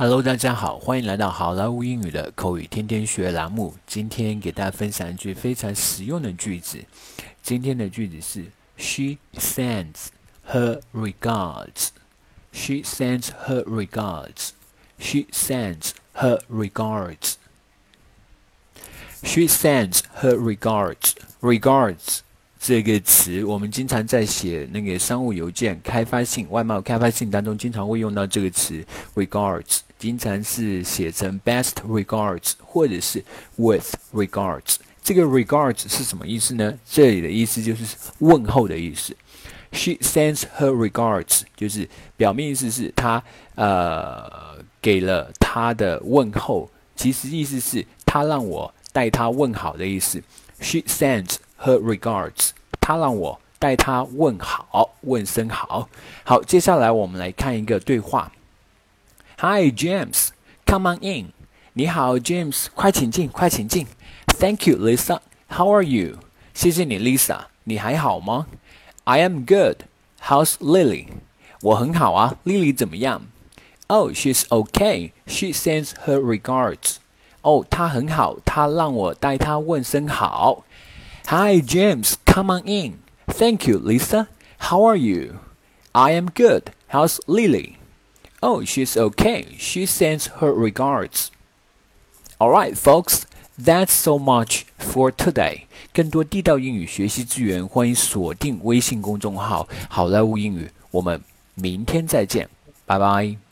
Hello，大家好，欢迎来到好莱坞英语的口语天天学栏目。今天给大家分享一句非常实用的句子。今天的句子是：She sends her regards. She sends her regards. She sends her regards. She sends her regards. Regards 这个词，我们经常在写那个商务邮件、开发信、外贸开发信当中，经常会用到这个词 regards，经常是写成 best regards 或者是 with regards。这个 regards 是什么意思呢？这里的意思就是问候的意思。She sends her regards，就是表面意思是她呃给了她的问候，其实意思是她让我代她问好的意思。She sends her regards，她让我代她问好，问声好。好，接下来我们来看一个对话。Hi James，come on in。你好，James，快请进，快请进。Thank you, Lisa. How are you？谢谢你，Lisa。你还好吗？I am good. How's Lily？我很好啊，Lily 怎么样？Oh, she's okay. She sends her regards. 哦，她很好，她让我代她问声好。Hi, James. Come on in. Thank you, Lisa. How are you? I am good. How's Lily? Oh, she's okay. She sends her regards. All right, folks. That's so much for today. 更多地道英语学习资源，欢迎锁定微信公众号“好莱坞英语”。我们明天再见，拜拜。